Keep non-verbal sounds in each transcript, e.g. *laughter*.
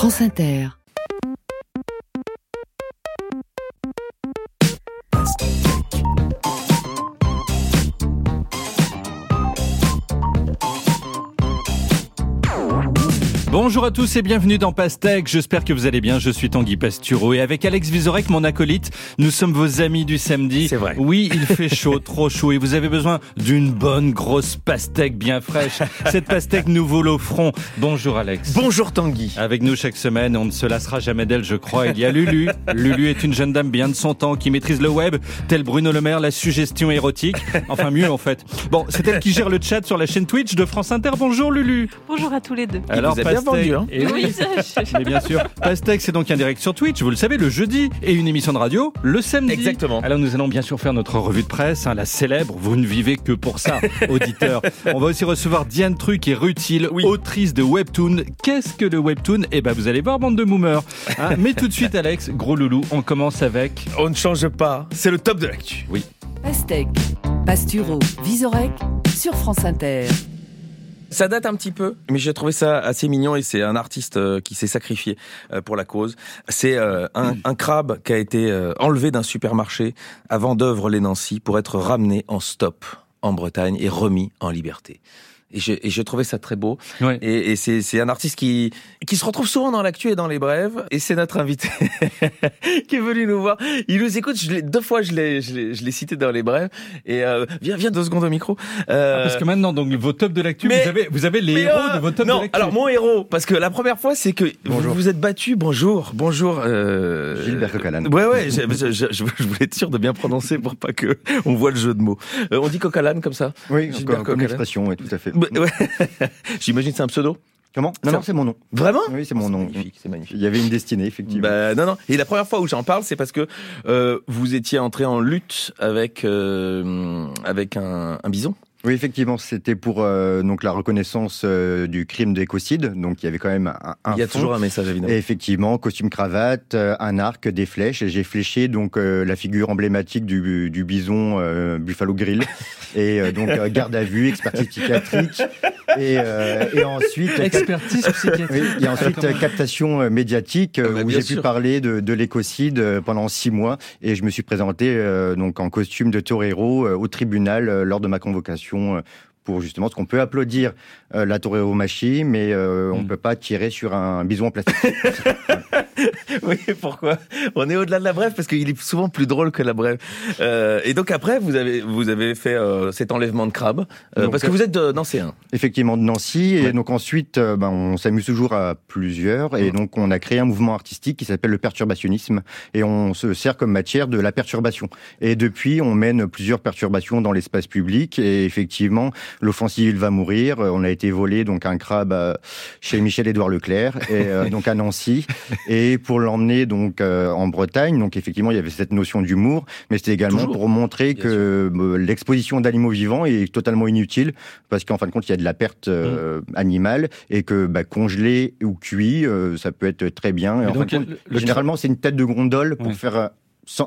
France Inter. Bonjour à tous et bienvenue dans Pastèque. J'espère que vous allez bien. Je suis Tanguy Pastureau et avec Alex Vizorek, mon acolyte, nous sommes vos amis du samedi. C'est vrai. Oui, il fait chaud, *laughs* trop chaud et vous avez besoin d'une bonne grosse pastèque bien fraîche. Cette pastèque nous vaut l'offront. Bonjour Alex. Bonjour Tanguy. Avec nous chaque semaine, on ne se lassera jamais d'elle, je crois. Il y a Lulu. *laughs* Lulu est une jeune dame bien de son temps qui maîtrise le web, tel Bruno Le Maire, la suggestion érotique. Enfin, mieux en fait. Bon, c'est elle qui gère le chat sur la chaîne Twitch de France Inter. Bonjour Lulu. Bonjour à tous les deux. Alors, vous Pastèque- vendu, hein Eh oui. Oui, Mais bien sûr. Pastèque, c'est donc un direct sur Twitch, vous le savez, le jeudi, et une émission de radio le samedi. Exactement. Alors nous allons bien sûr faire notre revue de presse, hein, la célèbre. Vous ne vivez que pour ça, *laughs* auditeur. On va aussi recevoir Diane Truc et Rutil, Oui. autrice de Webtoon. Qu'est-ce que le Webtoon? Eh ben, vous allez voir, bande de boomers. Hein, *laughs* mais tout de suite, Alex, gros loulou, on commence avec. On ne change pas, c'est le top de l'actu. Pastèque, Pastureau, Visorek sur France Inter. Ça date un petit peu, mais j'ai trouvé ça assez mignon et c'est un artiste euh, qui s'est sacrifié euh, pour la cause. C'est euh, un, crabe qui a été enlevé d'un supermarché à Vendeuvre les Nancy pour être ramené en stop en Bretagne et remis en liberté. Et j'ai et j'ai trouvé ça très beau. Ouais. Et, et c'est c'est un artiste qui qui se retrouve souvent dans l'actu et dans les brèves. Et c'est notre invité *laughs* qui est venu nous voir. Il nous écoute. Je l'ai deux fois, je l'ai je l'ai je l'ai cité dans les brèves. Et euh, viens viens deux secondes au micro. Euh, Parce que maintenant, donc, vos tops de l'actu, mais- vous avez, vous avez les héros euh, de vos tops non, de l'actu. alors mon héros, parce que la première fois, c'est que vous vous êtes battu. Bonjour, bonjour. Euh, Gilbert Coquelin. Ouais, ouais. Je, je, je, je voulais être sûr de bien prononcer pour pas que on voit le jeu de mots. Euh, on dit coquelin comme ça. Oui, Gilbert comme, comme Coquelin. expression, oui, tout à fait. Bah, ouais. *laughs* J'imagine c'est un pseudo. Comment? Non, c'est mon nom. Vraiment? Oui, c'est mon nom. magnifique, c'est magnifique. Il y avait une destinée, effectivement. Bah, non, non. Et la première fois où j'en parle, c'est parce que euh, vous étiez entré en lutte avec euh, avec un, un bison. Oui, effectivement, c'était pour euh, donc la reconnaissance euh, du crime d'écocide. Donc, il y avait quand même un, un Il y a fond. toujours un message évidemment. Et effectivement, costume cravate, euh, un arc, des flèches. Et j'ai fléché donc euh, la figure emblématique du, du bison euh, Buffalo Grill. *laughs* et euh, donc euh, garde à vue, expertise psychiatrique. Et, euh, et ensuite *laughs* Expertise psychiatrique. Oui, et ensuite captation médiatique euh, Ah bah, où j'ai pu parler de, de l'écocide pendant six mois et je me suis présenté euh, donc en costume de torero euh, au tribunal euh, lors de ma convocation euh, pour justement ce qu'on peut applaudir euh, la torero-machie, mais euh, on Mm. peut pas tirer sur un bison en plastique. *laughs* Oui, pourquoi? On est au-delà de la brève parce qu'il est souvent plus drôle que la brève. Euh, et donc après, vous avez vous avez fait euh, cet enlèvement de crabe euh, Donc, parce que vous êtes de nancéen. Effectivement, de Nancy. Et donc ensuite, euh, ben, on s'amuse toujours à plusieurs. Et Mhm. donc, on a créé un mouvement artistique qui s'appelle le perturbationnisme. Et on se sert comme matière de la perturbation. Et depuis, on mène plusieurs perturbations dans l'espace public. Et effectivement, l'offensive il va mourir. Euh, On a été volé donc un crabe euh, chez Michel-Édouard Leclerc, et euh, *laughs* donc à Nancy. Et pour l'emmener donc euh, en Bretagne, donc effectivement, il y avait cette notion d'humour, mais c'était également Toujours. pour montrer Bien que euh, l'exposition d'animaux vivants est totalement inutile parce qu'en fin de compte, il y a de la perte euh, Mmh. animale et que bah, congelé ou cuit, euh, ça peut être très bien. Et fin donc, de compte, le- le généralement, c'est une tête de gondole pour Ouais. faire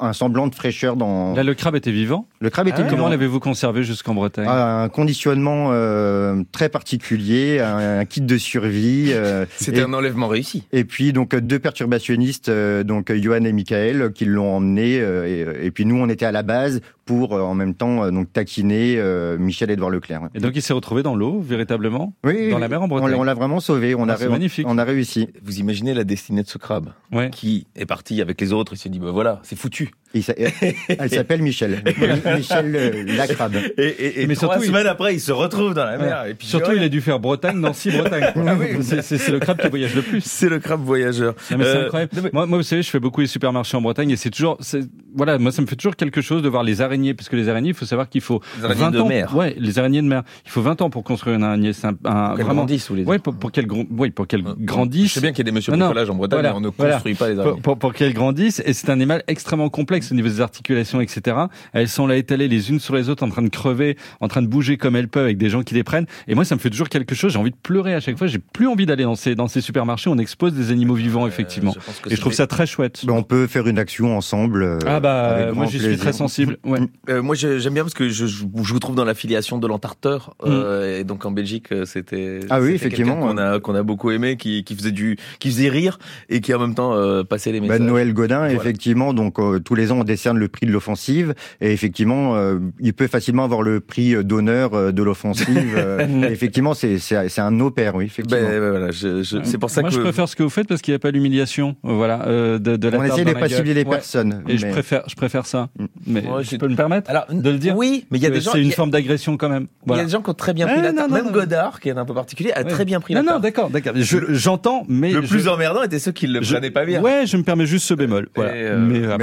un semblant de fraîcheur dans Là, le crabe était vivant. le crabe. Était Ah, vivant. Comment l'avez-vous conservé jusqu'en Bretagne un conditionnement euh, très particulier, un, un kit de survie. euh, *laughs* C'était un enlèvement réussi. et puis donc deux perturbationnistes, euh, donc Johan et Michael, qui l'ont emmené. euh, et, et puis nous, on était à la base pour euh, en même temps euh, donc taquiner euh, Michel-Édouard Leclerc. Et donc, il s'est retrouvé dans l'eau, véritablement? Oui, Dans oui, la mer en on Bretagne. l'a- on l'a vraiment sauvé. On Ah, a magnifique. On a réussi. Vous imaginez la destinée de ce crabe? Ouais. qui est parti avec les autres? Il s'est dit bah voilà, c'est foutu. Il s'a- Elle *laughs* s'appelle Michel. *laughs* Michel euh, Lacrabe. Et, et, et Mais trois surtout, il- semaines après, il se retrouve dans la Ouais. mer. Et puis Surtout, ouais, il a dû faire Bretagne, Nancy, Bretagne. *laughs* Ah oui. C'est- le crabe qui voyage le plus. c'est le crabe voyageur. Non, mais c'est Euh, incroyable. non, mais- Moi, moi, vous savez, je fais beaucoup les supermarchés en Bretagne et c'est toujours, voilà, moi, ça me fait toujours quelque chose de voir les araignées, parce que les araignées, il faut savoir qu'il faut Les araignées 20 de ans. mer. Ouais, les araignées de mer. Il faut 20 ans pour construire une araignée. C'est un, un- Pour qu'elle vraiment. grandisse ou les Ouais, pour, pour qu'elle, gron- ouais, pour qu'elle Je grandisse. sais bien qu'il y a des monsieur en Bretagne, mais on ne construit pas les araignées. pour, pour qu'elle grandisse, et c'est un animal extrêmement complexe. Réflexes, au niveau des articulations, etc. Elles sont là étalées les unes sur les autres, en train de crever, en train de bouger comme elles peuvent, avec des gens qui les prennent. Et moi, ça me fait toujours quelque chose. J'ai envie de pleurer à chaque fois. J'ai plus envie d'aller dans ces dans ces supermarchés. Où on expose des animaux vivants, effectivement. et je trouve ça très chouette. On peut faire une action ensemble. euh, Ah bah, avec moi j'y suis très sensible. Ouais. Euh, moi, je- j'aime bien parce que je, je, je vous trouve dans l'affiliation de l'Antarteur. Euh, et donc en Belgique, euh, c'était. Ah oui, effectivement, Qu'on a, qu'on a beaucoup aimé, qui, qui faisait du, qui faisait rire et qui en même temps euh, passait les messages. Ben, Noël Godin, Voilà. effectivement, donc euh, tous les ans on décerne le prix de l'offensive et effectivement euh, il peut facilement avoir le prix d'honneur euh, de l'offensive. euh, *laughs* effectivement, c'est c'est c'est un opère, oui, effectivement. Ben, ben, voilà, je, je, c'est pour ça Moi, que je préfère ce que vous faites parce qu'il n'y a pas l'humiliation, euh, voilà, euh, de, de la on tarte essaie de pas cibler les Ouais. personnes. Et je préfère, je préfère ça. Mm. Mais Ouais, je peux me permettre Alors, de le dire. Oui, mais il y a des gens. C'est une forme d'agression quand même. Il y a des gens qui ont très bien pris Eh, la non, tarte. non, Même non. Godard, qui est un peu particulier, a Ouais. très bien pris Non, la non, tarte. d'accord, d'accord. Je- J'entends, mais Le je- plus emmerdant était ceux qui le je- prenaient pas bien. Ouais, je me permets juste ce bémol. Euh, mais, la euh,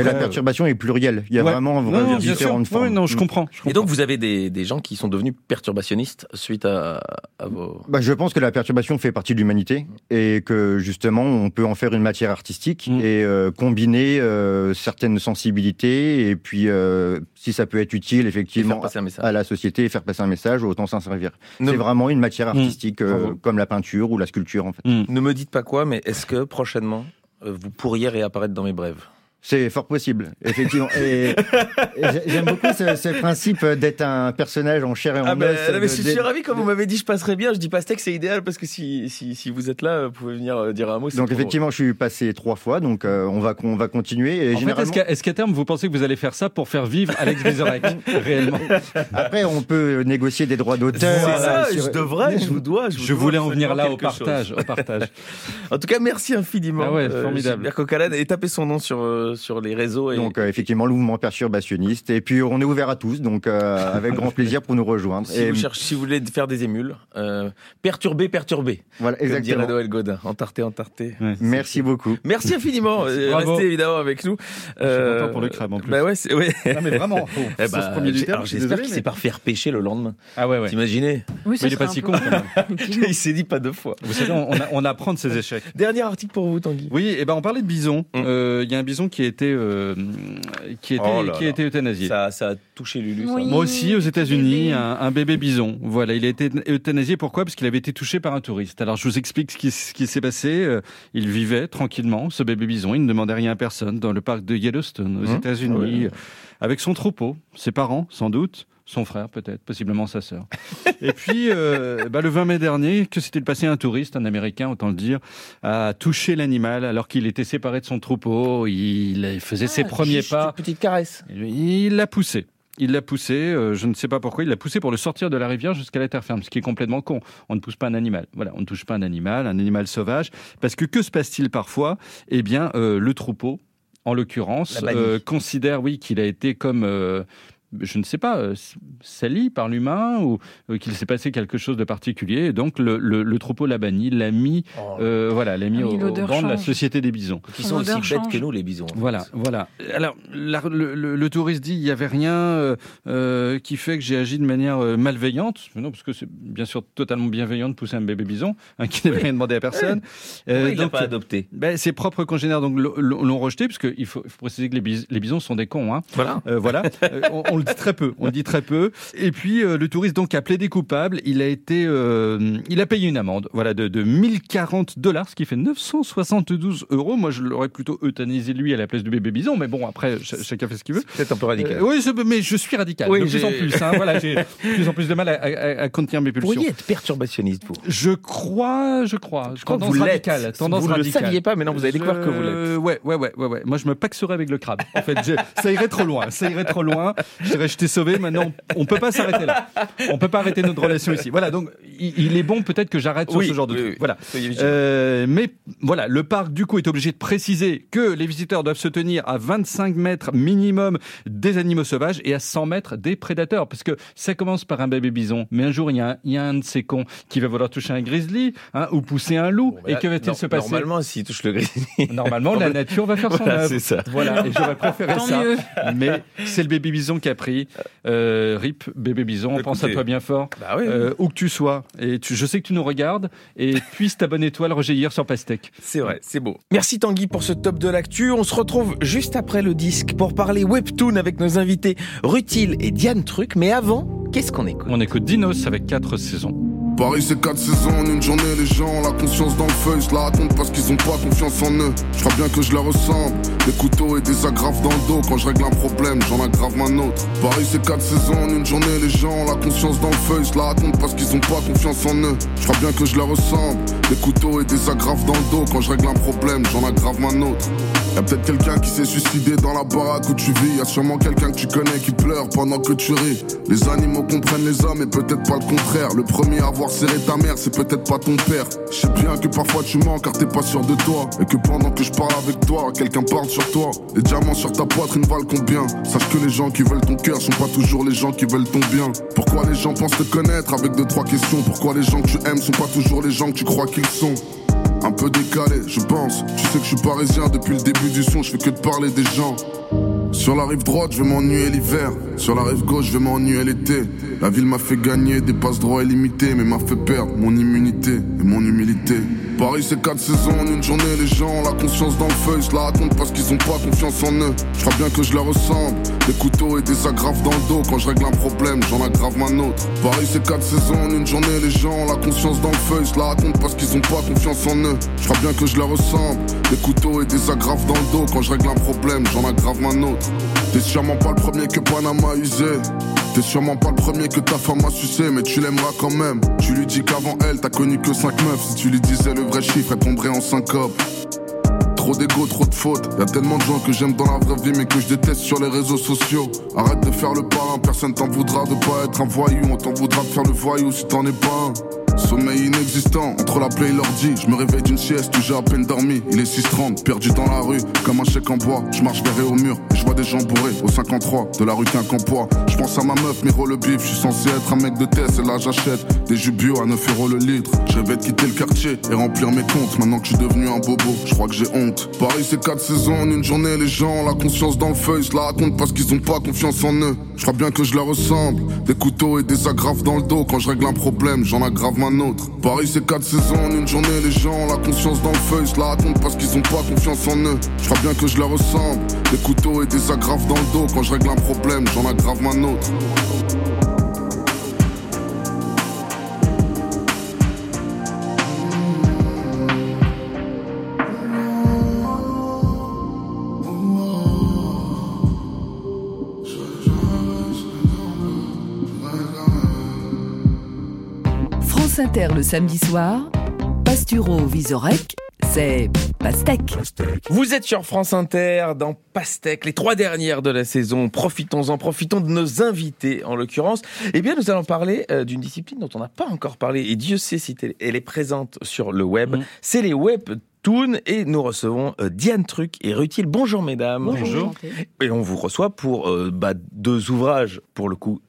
perturbation est plurielle. Il y a ouais. vraiment, Non, non, différentes formes. ouais, non, je Mm. comprends. je Et comprends. donc, vous avez des, des gens qui sont devenus perturbationnistes suite à, à vos. Bah, je pense que la perturbation fait partie de l'humanité et que justement on peut en faire une matière artistique Mm. et euh, combiner euh, certaines sensibilités et puis euh, si ça peut être utile effectivement à la société et faire passer un message, autant s'en servir. Ne- C'est vraiment une matière Mm. artistique euh, comme la peinture ou la sculpture en fait. Ne me dites pas quoi, mais est-ce que prochainement, vous pourriez réapparaître dans mes brèves? C'est fort possible, effectivement. et, et *laughs* j'ai- j'aime beaucoup ce, ce principe d'être un personnage en chair et en Ah ben, os. mais de- je suis de- ravi quand vous m'avez dit je passerai bien. Je dis pastèque, c'est idéal parce que si, si, si vous êtes là, vous pouvez venir euh, dire un mot. c'est Donc effectivement, je suis passé trois fois, donc euh, on va on va continuer. Et En fait, généralement, est-ce qu'à est-ce qu'à terme, vous pensez que vous allez faire ça pour faire vivre Alex Vizorek *laughs* Réellement? Après, on peut négocier des droits C'est d'auteur. ça, euh, sur- je devrais, je vous dois. Je, vous Je dois voulais en venir là au partage. Au partage. *laughs* En tout cas, merci infiniment. Ah ouais, euh, formidable. Coquelin, et tapez son nom sur, euh, sur les réseaux. Et... Donc euh, effectivement, le mouvement perturbationniste. Et puis on est ouvert à tous, donc euh, avec grand plaisir pour nous rejoindre. si, Et vous cherchez, si vous voulez faire des émules, euh, perturbez, perturbez. voilà, Comme dirait exactement. Noël Godin. Entarté, entarté. Ouais. Merci beaucoup. Merci infiniment. euh, Bravo. Restez évidemment avec nous. content pour le crabe, en plus. Bah ouais. Non, mais vraiment. *laughs* Eh Sur bah, je suis j'espère qu'il mais- s'est pas fait repêcher le lendemain. Ah ouais, ouais. Oui, Mais il est pas si con quand même. *laughs* Il s'est dit pas deux fois. Vous savez, on, a- on apprend de ses échecs. Dernier article pour vous, Tanguy. Oui, et ben on parlait de bison. Euh, Il y a un bison qui a été euh, qui a été, Oh là qui a là. été euthanasié. Ça, ça a touché Lulu. ça. Oui. Moi aussi, aux États-Unis, un, un bébé bison. Voilà, il a été euthanasié. Pourquoi? Parce qu'il avait été touché par un touriste. Alors, je vous explique ce qui, ce qui s'est passé. Euh, Il vivait tranquillement, ce bébé bison. Il ne demandait rien à personne dans le parc de Yellowstone, aux Mmh. États-Unis, Oui. euh, avec son troupeau, ses parents, sans doute. Son frère, peut-être, possiblement sa sœur. *laughs* Et puis, euh, bah, le 20 mai dernier, que s'est-il passé? Un touriste, un Américain, autant le dire, a touché l'animal alors qu'il était séparé de son troupeau. Il faisait ses Ah, premiers pas. Une petite caresse. Il l'a poussé. Il l'a poussé, euh, je ne sais pas pourquoi, il l'a poussé pour le sortir de la rivière jusqu'à la terre ferme, ce qui est complètement con. On ne pousse pas un animal. Voilà, on ne touche pas un animal, un animal sauvage. Parce que que se passe-t-il parfois? Eh bien, euh, le troupeau, en l'occurrence, euh, considère, oui, qu'il a été comme... euh, je ne sais pas, euh, sali par l'humain ou euh, qu'il s'est passé quelque chose de particulier. Et donc, le, le- le troupeau l'a banni, l'a mis, euh, voilà, l'a mis Ah oui, au, au banc de la change. société des bisons. Qui Son sont aussi odeur bêtes change. que nous, les bisons. fait. Voilà, voilà. Alors, la- le, le- le touriste dit il n'y avait rien euh, euh, qui fait que j'ai agi de manière euh, malveillante. Mais Non, parce que c'est bien sûr totalement bienveillant de pousser un bébé bison hein, qui n'avait rien demandé à personne. Euh, Pourquoi il donc, pas adopté ben, ses propres congénères donc l'ont- rejeté, parce qu'il faut, il faut préciser que les, bis- les bisons sont des cons. Hein. Voilà. Euh, voilà, *laughs* Euh, on, on le dit très peu. On le dit très peu. Et puis euh, le touriste donc a plaidé coupable. Il a été, euh, il a payé une amende, voilà, de, de 1040 dollars, ce qui fait 972 euros. Moi, je l'aurais plutôt euthanasié lui à la place du bébé bison, mais bon, après, ch- chacun fait ce qu'il veut. Peut-être un peu radical. Euh, oui, c'est- mais je suis radical. Oui, de plus j'ai- en plus. Hein, voilà, j'ai plus en plus de mal à, à- à contenir mes Vous pulsions. pourriez être perturbationniste, vous. Je crois, je crois. Je crois que Tendance vous radicale, Tendance vous ne le radicale. saviez pas, mais non, vous avez découvert que vous l'êtes. Ouais, ouais, ouais, ouais, ouais. Moi, je me paxerais avec le crabe. En fait, je- ça irait trop loin. Ça irait trop loin. Je dirais, je t'ai sauvé. Maintenant, on peut pas s'arrêter là. On peut pas arrêter notre relation ici. Voilà. Donc, il, il est bon peut-être que j'arrête sur ce genre de oui, truc. oui. Voilà. Euh, mais voilà, le parc du coup est obligé de préciser que les visiteurs doivent se tenir à 25 mètres minimum des animaux sauvages et à 100 mètres des prédateurs, parce que ça commence par un bébé bison, mais un jour il y a un, il y a un de ces cons qui va vouloir toucher un grizzly hein, ou pousser un loup, Bon, bah et là, que va-t-il se passer Normalement, s'il touche le grizzly. Normalement, la *laughs* nature va faire son Voilà, œuvre. c'est ça. Voilà, et j'aurais préféré Tant ça. mieux. Mais c'est le bébé bison qui a pris. Euh, Rip, bébé bison, on pense à Écoutez. toi bien fort. Bah oui, Euh, où que tu sois. Et tu, je sais que tu nous regardes. Et *laughs* puisse ta bonne étoile rejaillir sur Pastèque. c'est vrai, c'est beau. Merci Tanguy pour ce top de l'actu. On se retrouve juste après le disque pour parler webtoon avec nos invités Rutil et Diane Truc. Mais avant, qu'est-ce qu'on écoute? On écoute Dinos avec quatre saisons. Paris c'est quatre saisons en une journée, les gens ont la conscience dans le feu, je la raconte parce qu'ils ont pas confiance en eux. Je crois bien que je leur ressemble, des couteaux et des agrafes dans le dos. Quand je règle un problème, j'en aggrave un autre. Paris c'est quatre saisons en une journée, les gens ont la conscience dans le feu, je la raconte parce qu'ils ont pas confiance en eux. Je crois bien que je leur ressemble, des couteaux et des agrafes dans le dos. Quand je règle un problème, j'en aggrave un autre. Y'a peut-être quelqu'un qui s'est suicidé dans la baraque où tu vis. Y'a sûrement quelqu'un que tu connais qui pleure pendant que tu ris. Les animaux comprennent les hommes et peut-être pas le contraire. Le premier à avoir serré ta mère, c'est peut-être pas ton père. Je sais bien que parfois tu mens car t'es pas sûr de toi. Et que pendant que je parle avec toi, quelqu'un parle sur toi. Les diamants sur ta poitrine valent combien? Sache que les gens qui veulent ton cœur sont pas toujours les gens qui veulent ton bien. Pourquoi les gens pensent te connaître? Avec deux trois questions Pourquoi les gens que tu aimes sont pas toujours les gens que tu crois qu'ils sont? Un peu décalé, je pense. Tu sais que je suis parisien depuis le début du son, je fais que de parler des gens. Sur la rive droite, je vais m'ennuyer l'hiver. Sur la rive gauche, je vais m'ennuyer l'été. La ville m'a fait gagner des passes droits illimités, mais m'a fait perdre mon immunité et mon humilité. Paris, c'est quatre saisons en une journée. Les gens ont la conscience dans le feu, ils la racontent parce qu'ils ont pas confiance en eux. Je crois bien que je leur ressemble. Des couteaux et des agrafes dans le dos. Quand je règle un problème, j'en aggrave un autre. Paris, c'est quatre saisons en une journée. Les gens ont la conscience dans le feu, ils la racontent parce qu'ils ont pas confiance en eux. Je crois bien que je leur ressemble. Des couteaux et des agrafes dans le dos. Quand je règle un problème, j'en aggrave un autre. T'es sûrement pas le premier que Panama usé. T'es sûrement pas le premier que ta femme a sucé, mais tu l'aimeras quand même. Tu lui dis qu'avant elle, t'as connu que 5 meufs. Si tu lui disais le vrai chiffre, elle tomberait en syncope. Trop d'ego, trop de fautes. Y a tellement de gens que j'aime dans la vraie vie, mais que je déteste sur les réseaux sociaux. Arrête de faire le parrain, personne t'en voudra de pas être un voyou. On t'en voudra de faire le voyou si t'en es pas un. Sommeil inexistant, entre la play et l'ordi, je me réveille d'une sieste où j'ai à peine dormi. Il est 6h30, perdu dans la rue, comme un chèque en bois. Je marche vers et au mur, je vois des gens bourrés au 53 de la rue Quincampoix. Je pense à ma meuf, Miro le bif, je suis censé être un mec de test, et là j'achète des jus bio à 9 euros le litre. Je rêvais de quitter le quartier et remplir mes comptes, maintenant que je suis devenu un bobo, je crois que j'ai honte. Paris c'est 4 saisons en une journée, les gens ont la conscience dans le feu, ils se la racontent parce qu'ils ont pas confiance en eux. Je crois bien que je leur ressemble, des couteaux et des agrafes dans le dos. Quand je règle un problème, j'en aggrave Paris c'est 4 saisons en une journée, les gens ont la conscience dans le feu, ils se la racontent parce qu'ils ont pas confiance en eux. Je crois bien que je leur ressemble, des couteaux et des agrafes dans le dos. Quand je règle un problème, j'en aggrave un autre. France Inter le samedi soir, Pasturo Visorek, c'est Pastèque. Vous êtes sur France Inter dans Pastèque, les trois dernières de la saison. Profitons-en, profitons de nos invités en l'occurrence. Eh bien, nous allons parler euh, d'une discipline dont on n'a pas encore parlé et Dieu sait si elle est présente sur le web. Mm. C'est les webtoons et nous recevons euh, Diane Truc et Rutil. Bonjour mesdames. Bonjour. Et on vous reçoit pour euh, bah, deux ouvrages pour le coup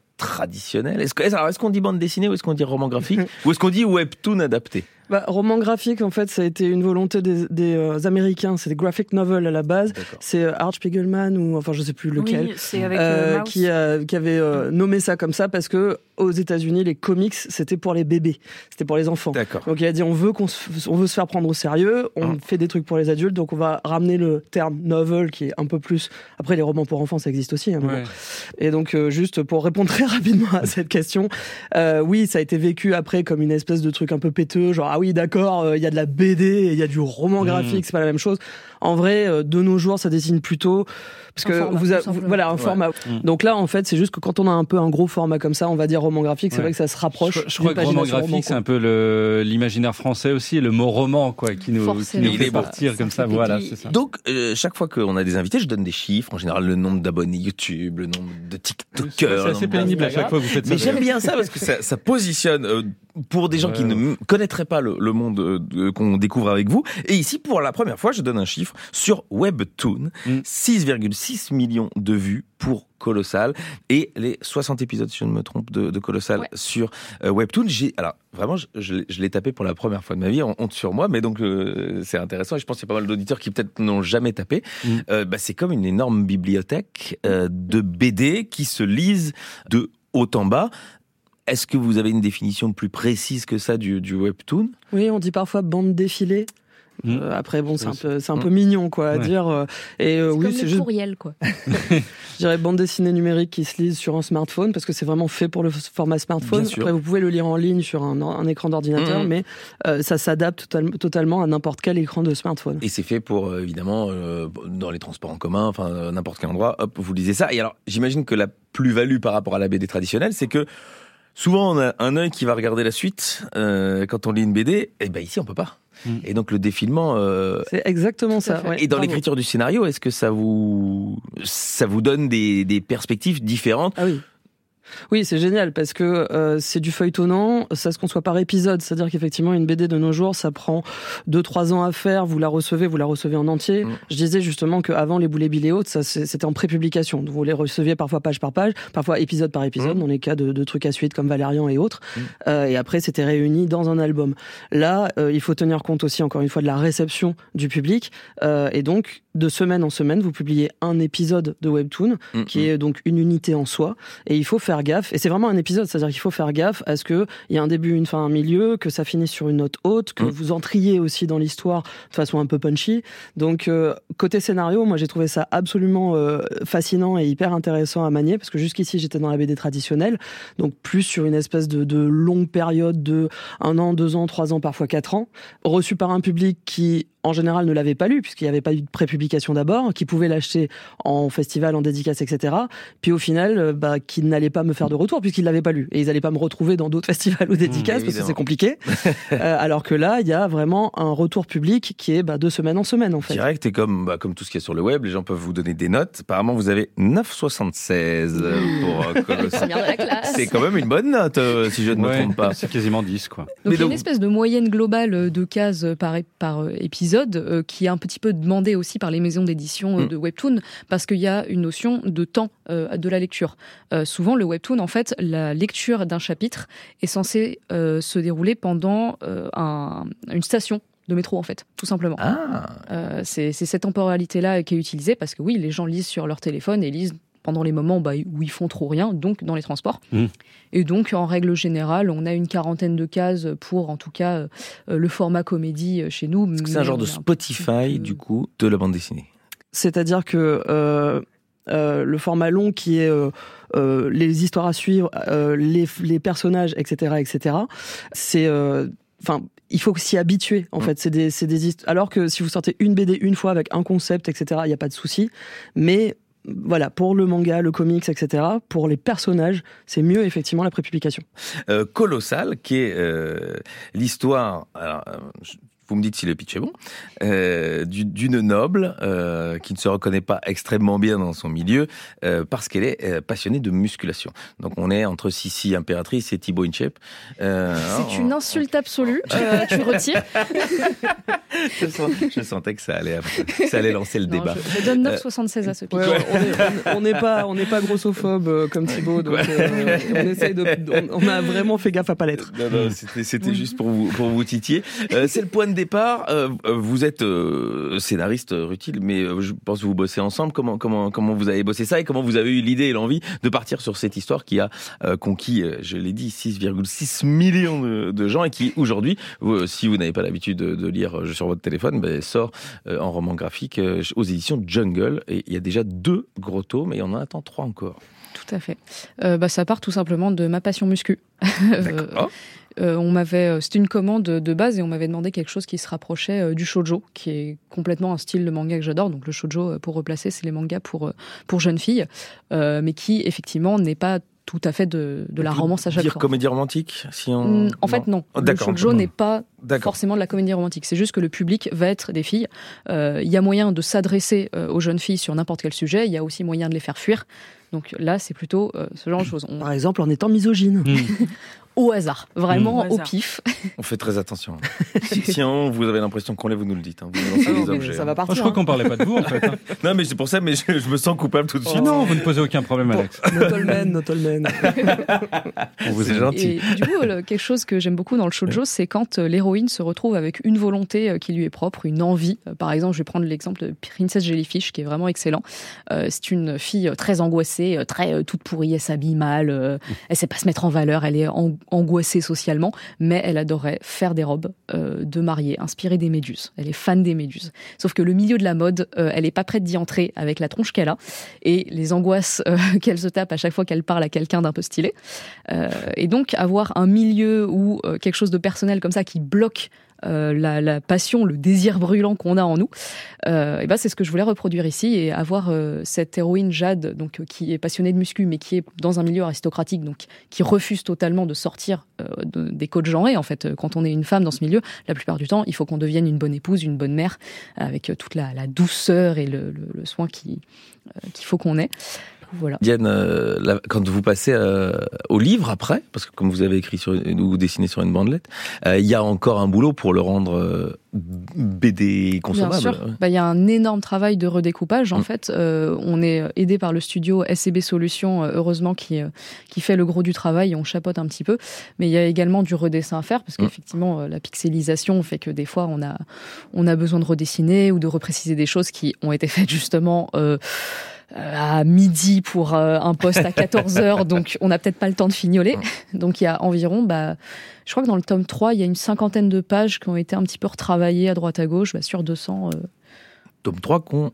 Est-ce alors, est-ce qu'on dit bande dessinée ou est-ce qu'on dit roman graphique *laughs* ou est-ce qu'on dit webtoon adapté? Bah, roman graphique, en fait, ça a été une volonté des, des, euh, Américains. C'est des graphic novels à la base. C'est euh, Art Spiegelman ou enfin je sais plus lequel. Oui, c'est avec euh, euh, Mouse. qui, a- qui avait euh, nommé ça comme ça parce que aux États-Unis les comics c'était pour les bébés, c'était pour les enfants. D'accord. Donc il a dit on veut qu'on se, on veut se faire prendre au sérieux, on Hum. fait des trucs pour les adultes, donc on va ramener le terme novel qui est un peu plus. Après les romans pour enfants ça existe aussi. hein, bon. Ouais. Et donc, euh, juste pour répondre *laughs* très rapidement à cette question, euh, oui, ça a été vécu après comme une espèce de truc un peu péteux, genre ah oui, d'accord, euh, il y a de la BD, et il y a du roman Mhm. graphique, c'est pas la même chose. En vrai, euh, de nos jours, ça dessine plutôt parce Un que format, vous, a- voilà un Ouais. format. Mhm. Donc là, en fait, c'est juste que quand on a un peu un gros format comme ça, on va dire roman graphique, c'est Ouais. vrai que ça se rapproche. Je, crois que roman graphique, c'est un peu l'imaginaire français aussi, le mot roman, quoi, qui nous, qui fait partir comme ça. Voilà, ça. Donc, euh, chaque fois qu'on a des invités, je donne des chiffres. En général, le nombre d'abonnés YouTube, le nombre de TikTokers. C'est assez pénible à chaque fois que vous faites ça. Mais j'aime bien ça parce que ça, ça positionne pour des gens Ouais, qui ne connaîtraient pas le, le monde euh, qu'on découvre avec vous. Et ici, pour la première fois, je donne un chiffre sur Webtoon. Mm. 6,6 millions de vues pour Colossal et les 60 épisodes, si je ne me trompe, de, de Colossal Ouais. sur euh, Webtoon. J'ai, alors vraiment, je, je l'ai- je l'ai tapé pour la première fois de ma vie, honte sur moi, mais donc euh, c'est intéressant et je pense qu'il y a pas mal d'auditeurs qui peut-être n'ont jamais tapé. Mm. Euh, bah, c'est comme une énorme bibliothèque euh, de BD qui se lisent de haut en bas. Est-ce que vous avez une définition plus précise que ça du, du webtoon? Oui, on dit parfois bande défilée. Mm. Euh, après, bon, c'est un Oui, peu, c'est un Mm. peu mignon, quoi, à Ouais. dire. euh, Et euh, C'est oui, comme c'est le juste, courriel, quoi. *laughs* je dirais, bande dessinée numérique qui se lise sur un smartphone, parce que c'est vraiment fait pour le format smartphone. Bien sûr. Après, vous pouvez le lire en ligne sur un, un écran d'ordinateur, Mhm. mais euh, ça s'adapte total- totalement à n'importe quel écran de smartphone. Et c'est fait pour, évidemment, euh, dans les transports en commun, enfin, n'importe quel endroit, hop, vous lisez ça. Et alors, j'imagine que la plus-value par rapport à la BD traditionnelle, c'est que souvent, on a un œil qui va regarder la suite euh, quand on lit une BD. Et ben ici, on peut pas. Mm. Et donc, le défilement... euh, C'est exactement ça. ouais. Et dans l'écriture du scénario, est-ce que ça vous ça vous donne des, des perspectives différentes Ah oui. Oui, c'est génial parce que euh, c'est du feuilletonnant, ça se conçoit par épisode, c'est-à-dire qu'effectivement une BD de nos jours, ça prend 2-3 ans à faire, vous la recevez, vous la recevez en entier. Mm. Je disais justement qu'avant les boulets billes et autres, ça c'était en prépublication, vous les receviez parfois page par page, parfois épisode par épisode, Mm. dans les cas de, de trucs à suite comme Valérian et autres, Mm. Euh, et après c'était réuni dans un album. Là, euh, il faut tenir compte aussi encore une fois de la réception du public, et donc de semaine en semaine, vous publiez un épisode de Webtoon Mm, qui est donc une unité en soi. Et il faut faire gaffe. Et c'est vraiment un épisode, c'est-à-dire qu'il faut faire gaffe à ce qu'il y ait un début, une fin, un milieu, que ça finisse sur une note haute, que Mm. vous entriez aussi dans l'histoire de façon un peu punchy. Donc, euh, côté scénario, moi j'ai trouvé ça absolument euh, fascinant et hyper intéressant à manier, parce que jusqu'ici j'étais dans la BD traditionnelle, donc plus sur une espèce de, de longue période de un an, deux ans, trois ans, parfois quatre ans, reçu par un public qui en général ne l'avait pas lu puisqu'il n'y avait pas eu de prépublication d'abord, qui pouvait l'acheter en festival, en dédicace, etc. Puis au final, euh, bah, qui n'allait pas me faire de retour puisqu'ils l'avaient pas lu et ils n'allaient pas me retrouver dans d'autres *laughs* festivals ou dédicaces parce que c'est compliqué. *laughs* Euh, alors que là, il y a vraiment un retour public qui est bah, de semaine en semaine en fait. direct et comme bah, comme tout ce qu'il y a sur le web, les gens peuvent vous donner des notes. Apparemment, vous avez 9,76 pour euh. *laughs* C'est quand même une bonne note, euh, si je ne me trompe pas. C'est quasiment 10, quoi. Donc Mais il y a une espèce de moyenne globale de cases par, par épisode euh, qui est un petit peu demandée aussi par les maisons d'édition euh, Mm. de Webtoon parce qu'il y a une notion de temps euh, de la lecture. Euh, souvent le Webtoon, en fait, la lecture d'un chapitre est censée euh, se dérouler pendant un- une station de métro en fait, tout simplement. Ah, Euh, c'est c'est cette temporalité-là qui est utilisée parce que oui, les gens lisent sur leur téléphone et lisent pendant les moments bah, où ils font trop rien, donc dans les transports. Mm. Et donc, en règle générale, on a une quarantaine de cases pour, en tout cas, euh, le format comédie euh, chez nous. c'est un genre de Spotify, peu- du coup, de la bande dessinée C'est-à-dire que euh, euh, le format long qui est euh, euh, les histoires à suivre, euh, les, les personnages, etc., etc. C'est euh, Enfin, il faut s'y habituer, en Mm. fait. C'est des, c'est des hist- Alors que si vous sortez une BD une fois avec un concept, etc., il n'y a pas de souci. Mais voilà, pour le manga, le comics, etc., pour les personnages, c'est mieux, effectivement, la prépublication. Euh, Colossal, qui est euh, l'histoire. euh, Vous me dites si le pitch est bon. euh, du- D'une noble euh, qui ne se reconnaît pas extrêmement bien dans son milieu euh, parce qu'elle est euh, passionnée de musculation. Donc on est entre Sissi impératrice et Thibaut. Euh, C'est on- une insulte absolue. Euh, tu retires. *laughs* Je, sens- je sentais que ça allait, ça allait lancer le Non, débat. je, je donne 9,76 à ce pitch. Ouais, on est- on n'est pas, on n'est pas grossophobe euh, comme Thibaut, donc euh, on essaye de, on, on a vraiment fait gaffe à pas l'être. Non, non, c'était, c'était juste pour vous, pour vous titiller. Euh, c'est le point de départ. Euh, euh, vous êtes euh, scénariste, Rutil, mais je pense que vous bossez ensemble. Comment, comment, comment vous avez bossé ça et comment vous avez eu l'idée et l'envie de partir sur cette histoire qui a euh, conquis, je l'ai dit, 6,6 millions de, de gens et qui aujourd'hui, si vous n'avez pas l'habitude de, de lire sur votre téléphone, ben, sort en roman graphique aux éditions Jungle. Et il y a déjà deux gros tomes, et il y en attend trois encore. Tout à fait. Euh, bah, ça part tout simplement de ma passion muscu. *laughs* Euh, D'accord. Euh, on m'avait, euh, c'était une commande de base et on m'avait demandé quelque chose qui se rapprochait euh, du shojo, qui est complètement un style de manga que j'adore. Donc le shojo, pour replacer, c'est les mangas pour pour jeunes filles, euh, mais qui effectivement n'est pas tout à fait de, de la romance à chaque Dire fois. comédie romantique, si on. En fait, non. Oh, le shoujo n'est pas forcément de la comédie romantique. C'est juste que le public va être des filles. Euh, Il y a moyen de s'adresser euh, aux jeunes filles sur n'importe quel sujet. Il y a aussi moyen de les faire fuir. Donc là, c'est plutôt euh, ce genre de choses. On- Par exemple, en étant misogyne. *laughs* au hasard, vraiment Mmh. Au au hasard. pif. On fait très attention. *laughs* si, si on- vous avez l'impression qu'on l'est, vous nous le dites. hein. Vous lancez Ah non, objets, ça hein. va Oh, partir. je crois hein. qu'on parlait pas de vous en fait. hein. *laughs* Non, mais c'est pour ça, mais je, je me sens coupable tout de suite. Ah non, vous ne posez aucun problème, Alex. No Tolmen, no Tolmen. On *laughs* vous aime. gentil. Et du coup, le- quelque chose que j'aime beaucoup dans le shoujo, c'est quand euh, l'héroïne se retrouve avec une volonté euh, qui lui est propre, une envie. Euh, Par exemple, je vais prendre l'exemple de Princess Jellyfish, qui est vraiment excellent. Euh, c'est une fille très angoissée, très toute pourrie, elle s'habille mal, euh, elle sait pas se mettre en valeur, elle est an- angoissée socialement, mais elle adorerait faire des robes euh, de mariée, inspirées des méduses. Elle est fan des méduses. Sauf que le milieu de la mode, euh, elle est pas prête d'y entrer avec la tronche qu'elle a et les angoisses euh, *laughs* qu'elle se tape à chaque fois qu'elle parle à quelqu'un d'un peu stylé. Et donc avoir un milieu ou quelque chose de personnel comme ça qui bloque euh, la, la passion, le désir brûlant qu'on a en nous, euh, et ben c'est ce que je voulais reproduire ici et avoir euh, cette héroïne Jade, donc euh, qui est passionnée de muscu, mais qui est dans un milieu aristocratique, donc qui refuse totalement de sortir euh, de- des codes genrés. En fait, quand on est une femme dans ce milieu, la plupart du temps, il faut qu'on devienne une bonne épouse, une bonne mère, avec toute la, la douceur et le, le- le soin qui- qu'il faut qu'on ait. Voilà. Diane, euh, la- quand vous passez euh, au livre après, parce que comme vous avez écrit sur ou dessiné sur une bandelette, euh, il y a encore un boulot pour le rendre BD consommable. Bien sûr. Bah, Il y a un énorme travail de redécoupage. En Mm. fait, on est aidé par le studio SCB Solutions, heureusement, qui, qui fait le gros du travail. On chapote un petit peu. Mais il y a également du redessin à faire, parce Mm. qu'effectivement, la pixelisation fait que des fois, on a, on a besoin de redessiner ou de repréciser des choses qui ont été faites justement. Euh, à midi pour euh, un poste à 14 *laughs* heures, donc on n'a peut-être pas le temps de fignoler. Donc il y a environ, bah, je crois que dans le tome 3, il y a une cinquantaine de pages qui ont été un petit peu retravaillées à droite à gauche, bah, sur 200. euh, Tome 3 qu'on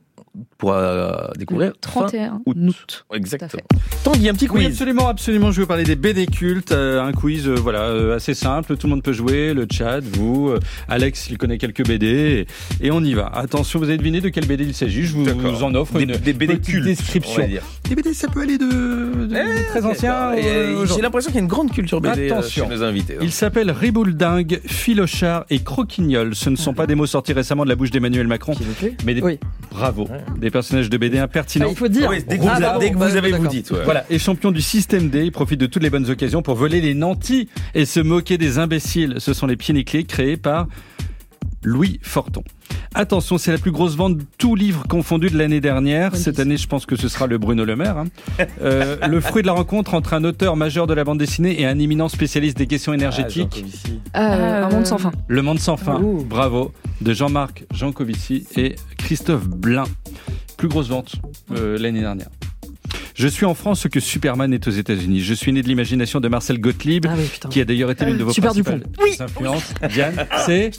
pourra découvrir. le 31 août. août. Exactement. Tanguy, un petit Oui, quiz. absolument, absolument. Je veux parler des BD cultes, euh, un quiz, euh, voilà, euh, assez simple. Tout le monde peut jouer, le chat, vous, euh, Alex, il connaît quelques BD, et, et on y va. Attention, vous avez deviné de quel BD il s'agit. Je vous, en offre des, une des BD cultes, description. on va dire. Les BD, ça peut aller de, de- de très euh, euh, J'ai l'impression qu'il y a une grande culture BD euh, Attention. chez nos invités. hein. Il s'appelle Ribouledingue, Filochard et Croquignol. Ce ne sont pas des mots sortis récemment de la bouche d'Emmanuel Macron, S'il vous plaît. mais des, Oui. bravo, Ouais. Des personnages de BD Ah, impertinents. il faut dire. Oui, dès que vous, Ah, dès que vous avez, vous dites. ouais. Voilà, et champion du système D, il profite de toutes les bonnes occasions pour voler les nantis et se moquer des imbéciles. Ce sont les pieds nickelés créés par Louis Forton. Attention, c'est la plus grosse vente de tous livres confondus de l'année dernière. Cette année, je pense que ce sera le Bruno Le Maire. hein. Euh, *laughs* le fruit de la rencontre entre un auteur majeur de la bande dessinée et un éminent spécialiste des questions énergétiques. Ah, euh, un monde sans fin. Le Monde sans fin, Ouh. bravo, de Jean-Marc Jancovici et Christophe Blin. Plus grosse vente euh, l'année dernière. Je suis en France ce que Superman est aux États-Unis. Je suis né de l'imagination de Marcel Gottlieb, Ah oui, qui a d'ailleurs été l'une de vos Super principales influences. Diane, c'est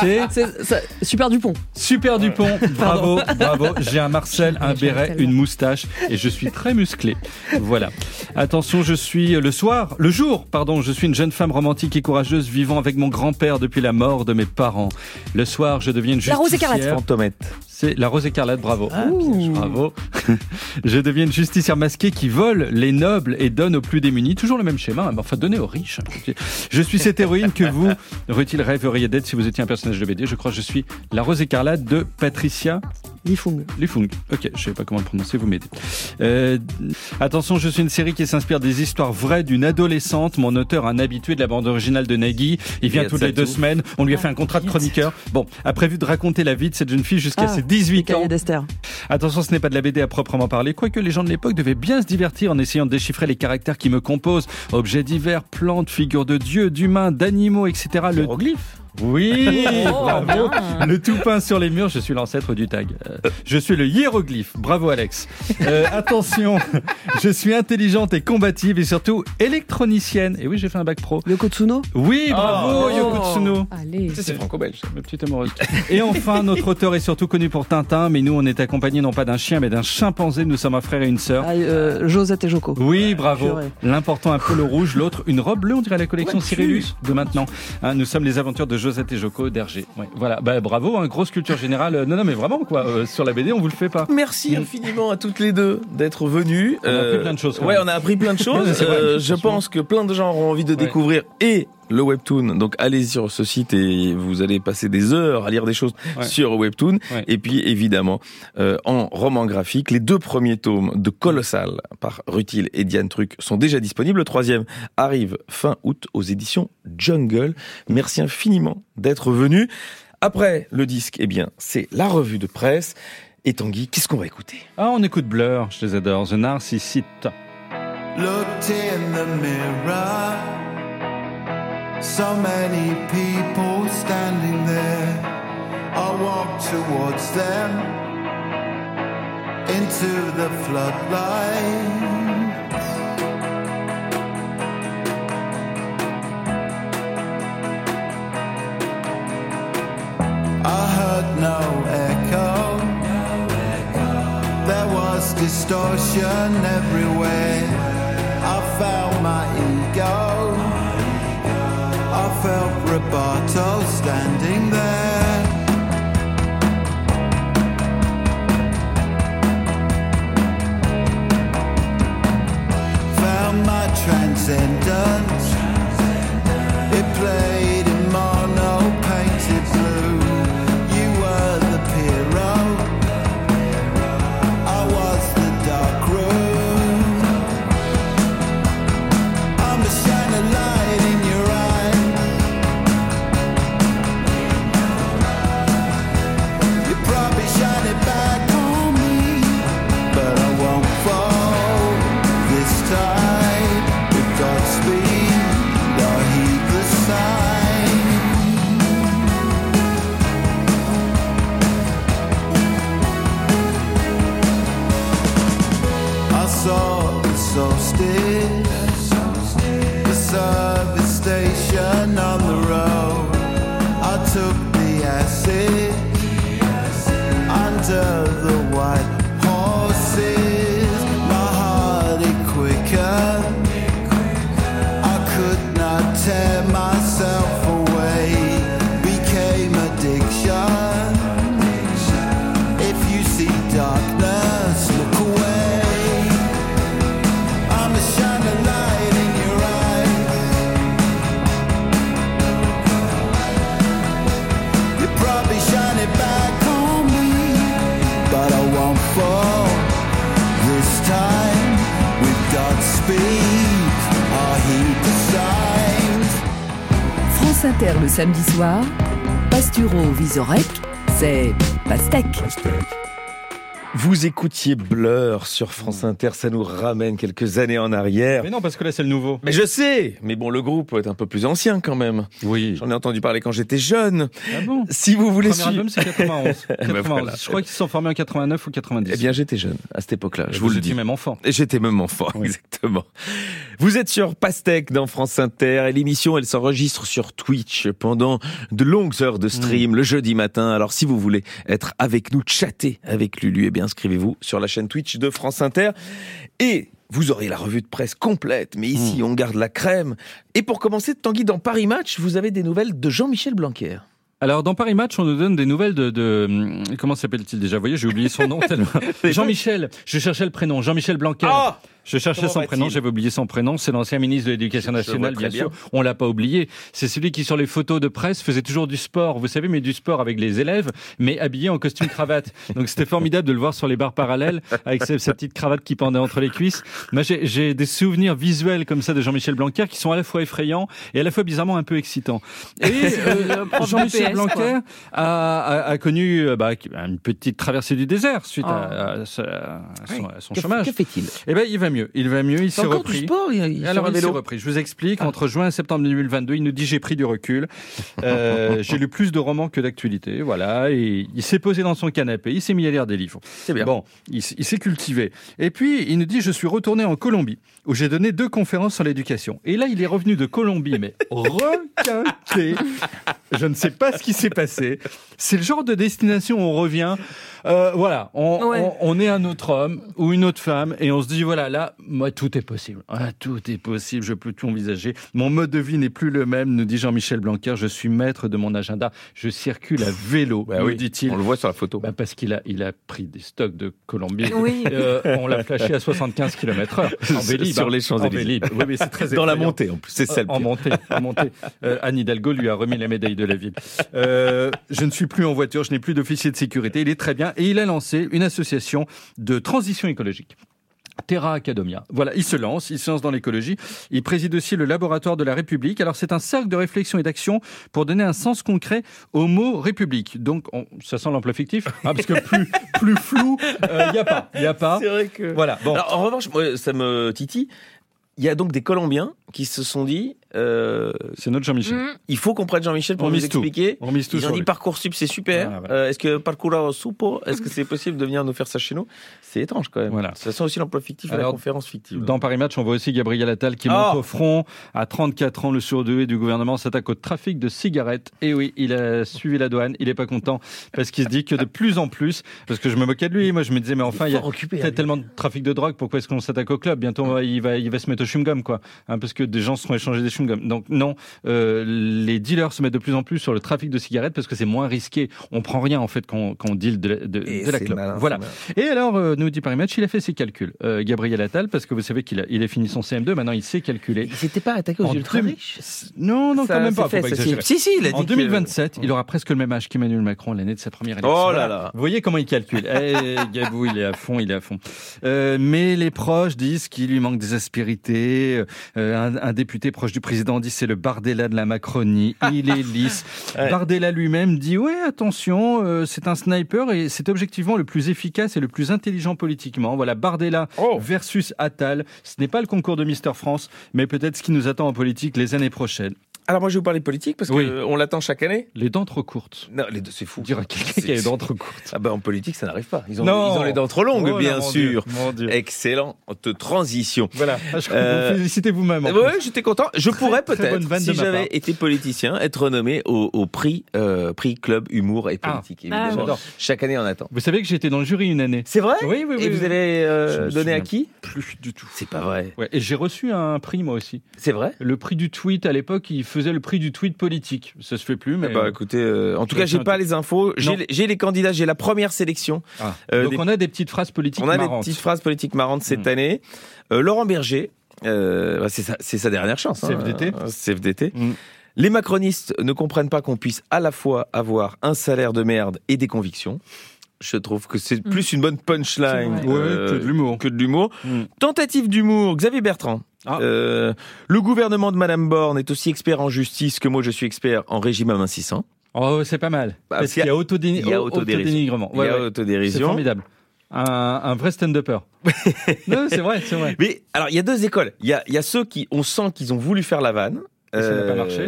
c'est C'est- Super Dupont. Super Dupont. *laughs* Bravo, bravo. J'ai un Marcel, un béret, une moustache et je suis très musclé. Voilà. Attention, je suis le soir, le jour, pardon, je suis une jeune femme romantique et courageuse vivant avec mon grand-père depuis la mort de mes parents. Le soir, je deviens une La Rose justicière. écarlate. Fantomette. C'est la rose écarlate, bravo. Ah. Bravo. *laughs* Je deviens une justicière masquée qui vole les nobles et donne aux plus démunis. Toujours le même schéma, hein, mais enfin donner aux riches. Je suis cette héroïne que vous, *laughs* Rutil, rêveriez d'être si vous étiez un personnage de BD. Je crois que je suis la rose écarlate de Patricia Lifung. Lifung. Ok, je sais pas comment le prononcer, vous m'aidez. Euh, attention, je suis une série qui s'inspire des histoires vraies d'une adolescente. Mon auteur, un habitué de la bande originale de Nagui. Il vient toutes les deux semaines. On lui a fait un contrat de chroniqueur. Bon, a prévu de raconter la vie de cette jeune fille jusqu'à Ah, ses 18 ans. Attention, ce n'est pas de la BD à proprement parler, quoique les gens de l'époque devaient bien se divertir en essayant de déchiffrer les caractères qui me composent. Objets divers, plantes, figures de dieux, d'humains, d'animaux, etc. Le... Hiéroglyphe. Oui, *laughs* Oh, bravo. bien. Le tout peint sur les murs, je suis l'ancêtre du tag. Euh, je suis le hiéroglyphe. Bravo Alex. Euh, attention, je suis intelligente et combative et surtout électronicienne. Et oui, j'ai fait un bac pro. Yoko Tsuno? Oui, bravo Oh. Yoko Tsuno. Allez. Ça, c'est franco-belge. Ma petite amoureuse. Et enfin, notre auteur est surtout connu pour Tintin, mais nous, on est accompagnés non pas d'un chien, mais d'un chimpanzé. Nous sommes un frère et une sœur. Ah, euh, Josette et Joko. Oui, bravo. Purée. L'important un polo rouge, l'autre une robe bleue, on dirait la collection Ouais, Cyrillus de maintenant. Hein, nous sommes les aventures de Josette et Joko d'Hergé. Ouais, voilà, bah, bravo, hein, grosse culture générale. Euh, Non, non, mais vraiment quoi, euh, sur la BD, on vous le fait pas. Merci infiniment à toutes les deux d'être venues. On a appris plein de choses, Ouais, on a appris plein de *laughs* choses. Euh, je pense que plein de gens auront envie de découvrir et le webtoon. Donc allez sur ce site et vous allez passer des heures à lire des choses Ouais. sur webtoon. Ouais. Et puis évidemment euh, en roman graphique, les deux premiers tomes de Colossal par Rutil et Diane Truc sont déjà disponibles. Le troisième arrive fin août aux éditions Jungle. Merci infiniment d'être venu. Après le disque, eh bien, c'est la revue de presse. Et Tanguy, qu'est-ce qu'on va écouter? Ah, on écoute Blur, je les adore. The Narcissite. Looked in the mirror. So many people standing there. I walk towards them into the floodlight. I heard no echo. There was distortion everywhere. I found my ego. Roboto standing there. Samedi soir, Pasturo Visorek, c'est Pastèque. Vous écoutiez Blur sur France Inter, ça nous ramène quelques années en arrière. Mais non, parce que là, c'est le nouveau. Mais je sais, mais bon, le groupe est un peu plus ancien quand même. Oui. J'en ai entendu parler quand j'étais jeune. Ah bon Si vous voulez suivre... album, c'est 91. 91. *laughs* voilà. Je crois qu'ils se sont formés en 89 ou 90. Eh bien, j'étais jeune à cette époque-là, je vous le dis. même enfant. J'étais même enfant, Oui. exactement. Vous êtes sur Pastèque dans France Inter et l'émission, elle s'enregistre sur Twitch pendant de longues heures de stream le jeudi matin. Alors si vous voulez être avec nous, chatter avec Lulu, eh bien inscrivez-vous sur la chaîne Twitch de France Inter et vous aurez la revue de presse complète. Mais ici, Mm. on garde la crème. Et pour commencer, Tanguy, dans Paris Match, vous avez des nouvelles de Jean-Michel Blanquer. Alors, dans Paris Match, on nous donne des nouvelles de, de comment s'appelle-t-il déjà? Vous voyez, j'ai oublié son nom *laughs* tellement. Jean-Michel. Je cherchais le prénom. Jean-Michel Blanquer. Ah Je cherchais Comment son prénom, j'avais oublié son prénom. C'est l'ancien ministre de l'Éducation nationale, bien sûr. On l'a pas oublié. C'est celui qui, sur les photos de presse, faisait toujours du sport. Vous savez, mais du sport avec les élèves, mais habillé en costume cravate. Donc c'était formidable de le voir sur les barres parallèles avec sa, sa petite cravate qui pendait entre les cuisses. Moi, j'ai- des souvenirs visuels comme ça de Jean-Michel Blanquer qui sont à la fois effrayants et à la fois bizarrement un peu excitants. Et *laughs* euh, Jean-Michel Blanquer a, a- a connu euh, bah, une petite traversée du désert suite à, à son, à son Que- chômage. Que fait-il? Eh ben, il va mieux. Il va mieux. Il s'est repris. du sport, il, il Alors, il s'est repris. Je vous explique. Entre juin et septembre 2022, il nous dit j'ai pris du recul. Euh, *laughs* j'ai lu plus de romans que d'actualités. Voilà. Et il s'est posé dans son canapé. Il s'est mis à lire des livres. C'est bien. Bon, il s'est cultivé. Et puis, il nous dit je suis retourné en Colombie où j'ai donné deux conférences sur l'éducation. Et là, il est revenu de Colombie, mais *laughs* requinqué. Je ne sais pas ce qui s'est passé. C'est le genre de destination où on revient. euh, voilà, on, Ouais. on- on est un autre homme ou une autre femme et on se dit voilà, là, moi, tout est possible. Ah, tout est possible, je peux tout envisager. Mon mode de vie n'est plus le même, nous dit Jean-Michel Blanquer. Je suis maître de mon agenda. Je circule à vélo, Bah oui, dit-il. On le voit sur la photo. Bah, parce qu'il a, il a pris des stocks de Colombie. Oui. Euh, on l'a flashé à 75 km heure. *laughs* En Vélib. Sur les Champs-Élysées. En Vélib. Oui, mais c'est très *laughs* Dans la montée, en plus. C'est ça le En montée, en montée. *laughs* Euh, Anne Hidalgo lui a remis la médaille de la ville. Euh, je ne suis plus en voiture, je n'ai plus d'officier de sécurité. Il est très bien et il a lancé une association de transition écologique. Terra Academia. Voilà, il se lance, il se lance dans l'écologie. Il préside aussi le laboratoire de la République. Alors c'est un cercle de réflexion et d'action pour donner un sens concret au mot République. Donc on- ça sent l'emploi fictif, hein, parce que plus plus flou, il n'y a pas, il y a pas. C'est vrai que. Voilà. Bon. Alors, en revanche, moi, ça me titille. Il y a donc des Colombiens qui se sont dit euh, C'est notre Jean-Michel. Mm. il faut qu'on prenne Jean-Michel pour On nous mise tout. expliquer. On mise tout Ils ont dit lui. Parcoursup, c'est super. Voilà, voilà. Euh, Est-ce que Parcours Supo, est-ce que c'est possible de venir nous faire ça chez nous? C'est étrange quand même. Voilà. Ça sent aussi l'emploi fictif à la Alors, conférence fictive. Dans Paris Match, on voit aussi Gabriel Attal qui Oh monte au front. À 34 ans, le surdoué du gouvernement s'attaque au trafic de cigarettes. Et oui, il a suivi la douane. Il est pas content parce qu'il se dit que de plus en plus, parce que je me moquais de lui, moi je me disais, mais enfin, il y a occupé. peut-être tellement de trafic de drogue, pourquoi est-ce qu'on s'attaque au club? Bientôt, il va, il va se mettre au chewing-gum, quoi. Hein, parce que des gens se seront échangés des chewing-gums. Donc non, euh, les dealers se mettent de plus en plus sur le trafic de cigarettes parce que c'est moins risqué. On prend rien, en fait, quand, quand on deal de, la- de, Et de la c'est clope. malin, voilà. Et alors, euh, nous dit Paris Match, il a fait ses calculs. Euh, Gabriel Attal, parce que vous savez qu'il a, il a fini son CM2, maintenant il sait calculer. Il s'était pas attaqué aux ultra riches? Non, non, Ça, quand même pas. fait, pas. Si, si, il a dit En que- 2027, il aura presque le même âge qu'Emmanuel Macron l'année de sa première élection. Oh là là. Vous voyez comment il calcule. Eh, *laughs* Gabou, il est à fond, il est à fond. Euh, mais les proches disent qu'il lui manque des aspérités. Euh, un, un député proche du président dit c'est le Bardella de la Macronie. Il est *laughs* lisse. Ouais. Bardella lui-même dit ouais, attention, euh, c'est un sniper et c'est objectivement le plus efficace et le plus intelligent politiquement. Voilà, Bardella Oh. versus Attal. Ce n'est pas le concours de Mister France, mais peut-être ce qui nous attend en politique les années prochaines. Alors moi je vais vous parler politique parce Oui. qu'on l'attend chaque année. Les dents trop courtes. Non, les deux, c'est fou. Dire à quelqu'un qui a les dents trop courtes. Ah ben en politique ça n'arrive pas. Ils ont, Non. ils ont les dents trop longues Oh bien mon sûr. Dieu, mon Dieu. Excellente transition. Voilà. Euh, vous félicitez vous-même. plus. j'étais content. Je pourrais très peut-être, si j'avais été politicien, être renommé au, au prix, euh, prix club humour et Ah. politique. Ah, évidemment. Chaque année on attend. Vous savez que j'étais dans le jury une année. C'est vrai? Oui, oui, oui. Et oui. vous allez euh, Je me donner à qui? Plus du tout. C'est pas vrai. Ouais, et j'ai reçu un prix moi aussi. C'est vrai? Le prix du tweet à l'époque, il faisait le prix du tweet politique. Ça se fait plus, mais. Eh ben, écoutez, euh, en tout cas, j'ai pas les infos. J'ai les- candidats, j'ai la première sélection. Ah. Euh, Donc des- on a des petites phrases politiques On a marrantes. des petites phrases politiques marrantes cette Mm. année. Euh, Laurent Berger, euh, bah, c'est sa, dernière chance. hein. CFDT. Euh, CFDT. Mm. Les macronistes ne comprennent pas qu'on puisse à la fois avoir un salaire de merde et des convictions. Je trouve que c'est plus une bonne punchline Ouais, euh, que de l'humour. que de l'humour. Tentative d'humour, Xavier Bertrand. Ah. Euh, le gouvernement de Madame Borne est aussi expert en justice que moi je suis expert en régime amincissant. Oh, c'est pas mal. Bah, Parce qu'il y a, autodéni- il y a au- autodérision. autodénigrement. Il y a Ouais, ouais. C'est autodérision. formidable. Un, un vrai stand-upper. *laughs* non, c'est vrai, c'est vrai. Mais alors, il y a deux écoles. Il y a, il y a ceux qui, on sent qu'ils ont voulu faire la vanne. Et ça n'a pas marché.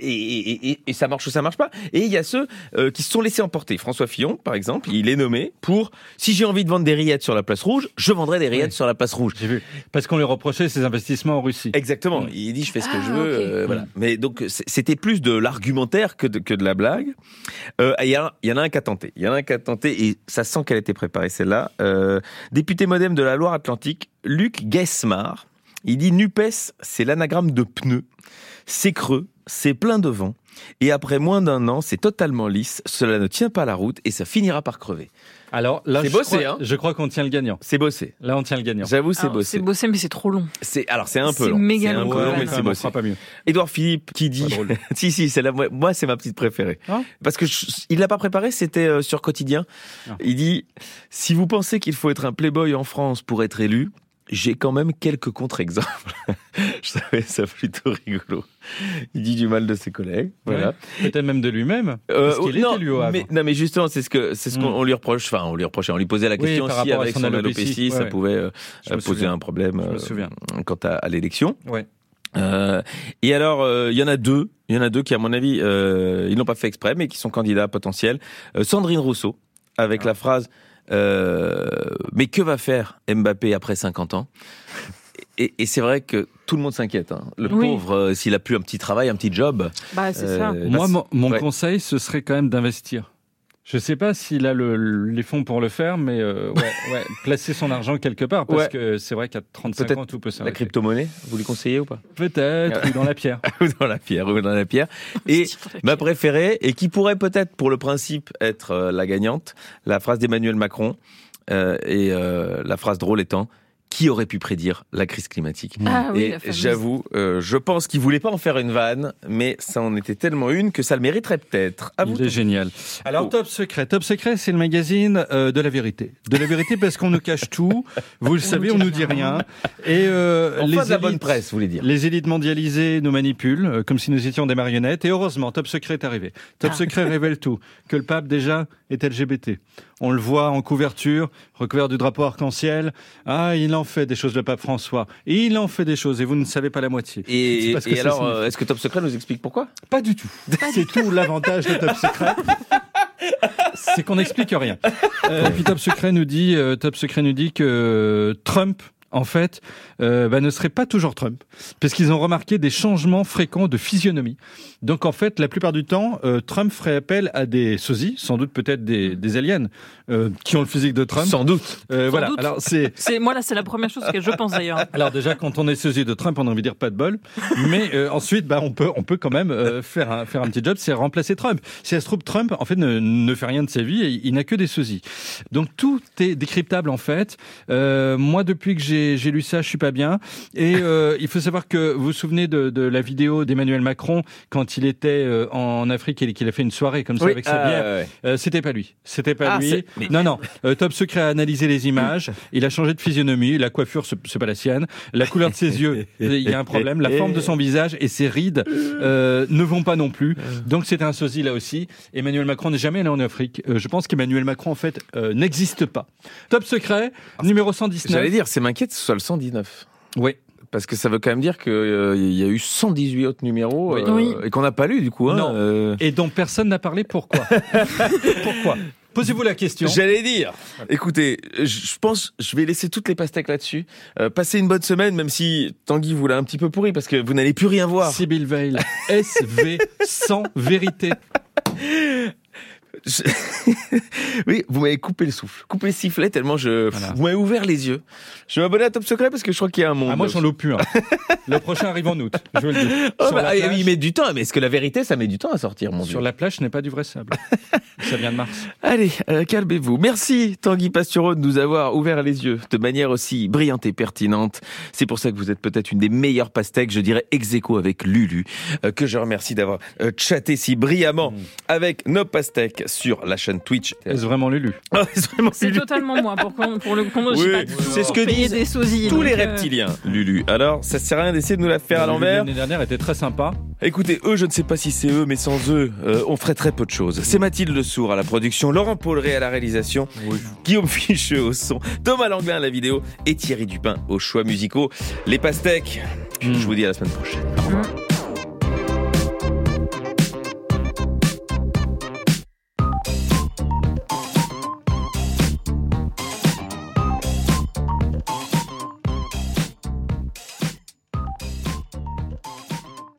Et, et- et- et ça marche ou ça marche pas. Et il y a ceux euh, qui se sont laissés emporter. François Fillon, par exemple, il est nommé pour si j'ai envie de vendre des rillettes sur la place rouge, je vendrai des rillettes Oui. sur la place rouge. J'ai vu. Parce qu'on lui reprochait ses investissements en Russie. Exactement. Mm. Il dit je fais ce que Ah, je veux. euh, voilà. Mais donc c'était plus de l'argumentaire que de, que de la blague. Euh, Il y, a- il y en a un qui a tenté. Il y en a un qui a tenté et ça sent qu'elle était préparée celle-là. Euh, député modem de la Loire-Atlantique, Luc Guesmar. Il dit Nupes, c'est l'anagramme de pneu. C'est creux, c'est plein de vent. Et après moins d'un an, c'est totalement lisse. Cela ne tient pas la route et ça finira par crever. Alors là, C'est je bossé, crois, hein. je crois qu'on tient le gagnant. C'est bossé. Là, on tient le gagnant. J'avoue, c'est bossé. C'est bossé, mais c'est trop long. C'est alors c'est un peu C'est long. méga C'est un long, quand long, mais c'est on bossé. fera pas mieux. Édouard Philippe qui dit *laughs* si si c'est la moi, moi, c'est ma petite préférée Ah. parce que je- il l'a pas préparé c'était euh, sur quotidien Ah. il dit si vous pensez qu'il faut être un playboy en France pour être élu j'ai quand même quelques contre-exemples *laughs* je trouvais ça plutôt rigolo il dit du mal de ses collègues voilà Ouais. Peut-être même de lui-même. Euh, parce qu'il non, élu au Havre. mais, non, mais justement, c'est ce que c'est ce qu'on Mm. on lui reproche. Enfin, on lui reprochait, on lui posait la Oui, question par si avec son alopécie. alopécie, Ouais, ça pouvait euh, poser souviens. un problème Je me euh, souviens. quant à, à l'élection. Ouais. Euh, et alors, euh, il y en a deux. Il y en a deux qui, à mon avis, euh, ils n'ont pas fait exprès, mais qui sont candidats potentiels. Sandrine Rousseau, avec Ah. la phrase euh, Mais que va faire Mbappé après 50 ans? Et, et c'est vrai que tout le monde s'inquiète. hein. Le Oui. pauvre, euh, s'il a plus un petit travail, un petit job. Bah, c'est euh, ça. Moi, mon, mon ouais. conseil, ce serait quand même d'investir. Je sais pas s'il a le- les fonds pour le faire, mais euh, ouais, ouais, *laughs* placer son argent quelque part, parce Ouais. que c'est vrai qu'à 35 Peut-être ans, tout peut La s'arrêter. crypto-monnaie, vous lui conseillez ou pas? Peut-être, *laughs* ou dans la pierre. Ou dans la pierre, ou dans la pierre. Et ma préférée, et qui pourrait peut-être, pour le principe, être euh, la gagnante, la phrase d'Emmanuel Macron, euh, et euh, la phrase drôle étant qui aurait pu prédire la crise climatique Ah Et j'avoue, euh, je pense qu'il voulait pas en faire une vanne, mais ça en était tellement une que ça le mériterait peut-être. À vous. Il est génial. Alors, Oh. Top Secret. Top Secret, c'est le magazine euh, de la vérité. De la vérité parce qu'on nous cache tout. Vous le savez, on nous dit rien. Et euh, Enfin, les de la bonne élites- presse, vous voulez dire. Les élites mondialisées nous manipulent euh, comme si nous étions des marionnettes. Et heureusement, Top Secret est arrivé. Top Ah. Secret révèle tout. Que le pape, déjà, est LGBT. On le voit en couverture, recouvert du drapeau arc-en-ciel. Ah, il en fait des choses, le pape François. Et il en fait des choses, et vous ne savez pas la moitié. Et, parce que et ça alors, signifie. euh, est-ce que Top Secret nous explique pourquoi? Pas du tout. C'est tout l'avantage de Top Secret. C'est qu'on n'explique rien. *laughs* Euh, et puis Top Secret nous dit, euh, Top Secret nous dit que Trump, en fait, euh, bah, ne serait pas toujours Trump, parce qu'ils ont remarqué des changements fréquents de physionomie. Donc en fait, la plupart du temps, euh, Trump ferait appel à des sosies, sans doute peut-être des, des aliens, euh, qui ont le physique de Trump. Sans doute. Euh, voilà. doute. Alors c'est *laughs* C'est moi là, c'est la première chose que je pense d'ailleurs. *laughs* alors déjà, quand on est sosie de Trump, on a envie de dire pas de bol. Mais euh, ensuite, bah, on peut, on peut quand même euh, faire un, faire un petit job, c'est remplacer Trump. Si ça se trouve, Trump, en fait, ne, ne fait rien de sa vie et il n'a que des sosies. Donc tout est décryptable en fait. Euh, moi, depuis que j'ai j'ai lu ça, je suis pas bien. Et euh, il faut savoir que vous vous souvenez de, de la vidéo d'Emmanuel Macron quand il était euh, en Afrique et qu'il a fait une soirée comme ça avec sa ah, bière. ouais. Euh, c'était pas lui. C'était pas Ah, lui. mais- Non, non. Euh, Top Secret a analysé les images. Il a changé de physionomie. La coiffure, ce- c'est pas la sienne. La couleur de ses yeux, *laughs* il y a un problème. La forme de son visage et ses rides euh, ne vont pas non plus. Donc c'était un sosie là aussi. Emmanuel Macron n'est jamais allé en Afrique. Euh, je pense qu'Emmanuel Macron en fait euh, n'existe pas. Top Secret, numéro 119. J'allais dire, c'est m'inquiète soit le 119. Oui. Parce que ça veut quand même dire qu'il y a eu 118 autres numéros euh, Oui. et qu'on n'a pas lu du coup. hein, Non. euh. Et dont personne n'a parlé. Pourquoi? *laughs* Pourquoi? Posez-vous la question. J'allais dire. Écoutez, je je pense, je vais laisser toutes les pastèques là-dessus. Euh, passez une bonne semaine, même si Tanguy vous l'a un petit peu pourri, parce que vous n'allez plus rien voir. Sibyl Veil, SV, sans vérité. *laughs* Je- *laughs* oui, vous m'avez coupé le souffle, coupé le sifflet tellement je. Voilà. Vous m'avez ouvert les yeux. Je vais m'abonner à Top Secret parce que je crois qu'il y a un monde. Ah, moi, j'en loupe plus un. Le prochain arrive en août. Je vous le dis. Oh, Sur bah, ah, plage- il met du temps, mais est-ce que la vérité, ça met du temps à sortir, mon Sur Dieu la plage, ce n'est pas du vrai sable. *laughs* Ça vient de Mars. Allez, euh, calmez-vous. Merci Tanguy Pastureau de nous avoir ouvert les yeux de manière aussi brillante et pertinente. C'est pour ça que vous êtes peut-être une des meilleures pastèques, je dirais ex avec Lulu, euh, que je remercie d'avoir euh, chatté si brillamment Mm. avec nos pastèques sur la chaîne Twitch. Est-ce vraiment Lulu Ah, *laughs* c'est totalement moi pour, qu'on- pour le compte. Oui, c'est ce que disent des sosies. Tous les euh, reptiliens, Lulu. Alors, ça sert à rien d'essayer de nous la faire à l'envers. L'année dernière était très sympa. Écoutez, eux, je ne sais pas si c'est eux, mais sans eux, euh, on ferait très peu de choses. C'est Mathilde Le Sourd à la production, Laurent Pauleret à la réalisation, Guillaume Ficheux au son, Thomas Langlin à la vidéo et Thierry Dupin aux choix musicaux. Les pastèques, je vous dis à la semaine prochaine. Au revoir. Mm.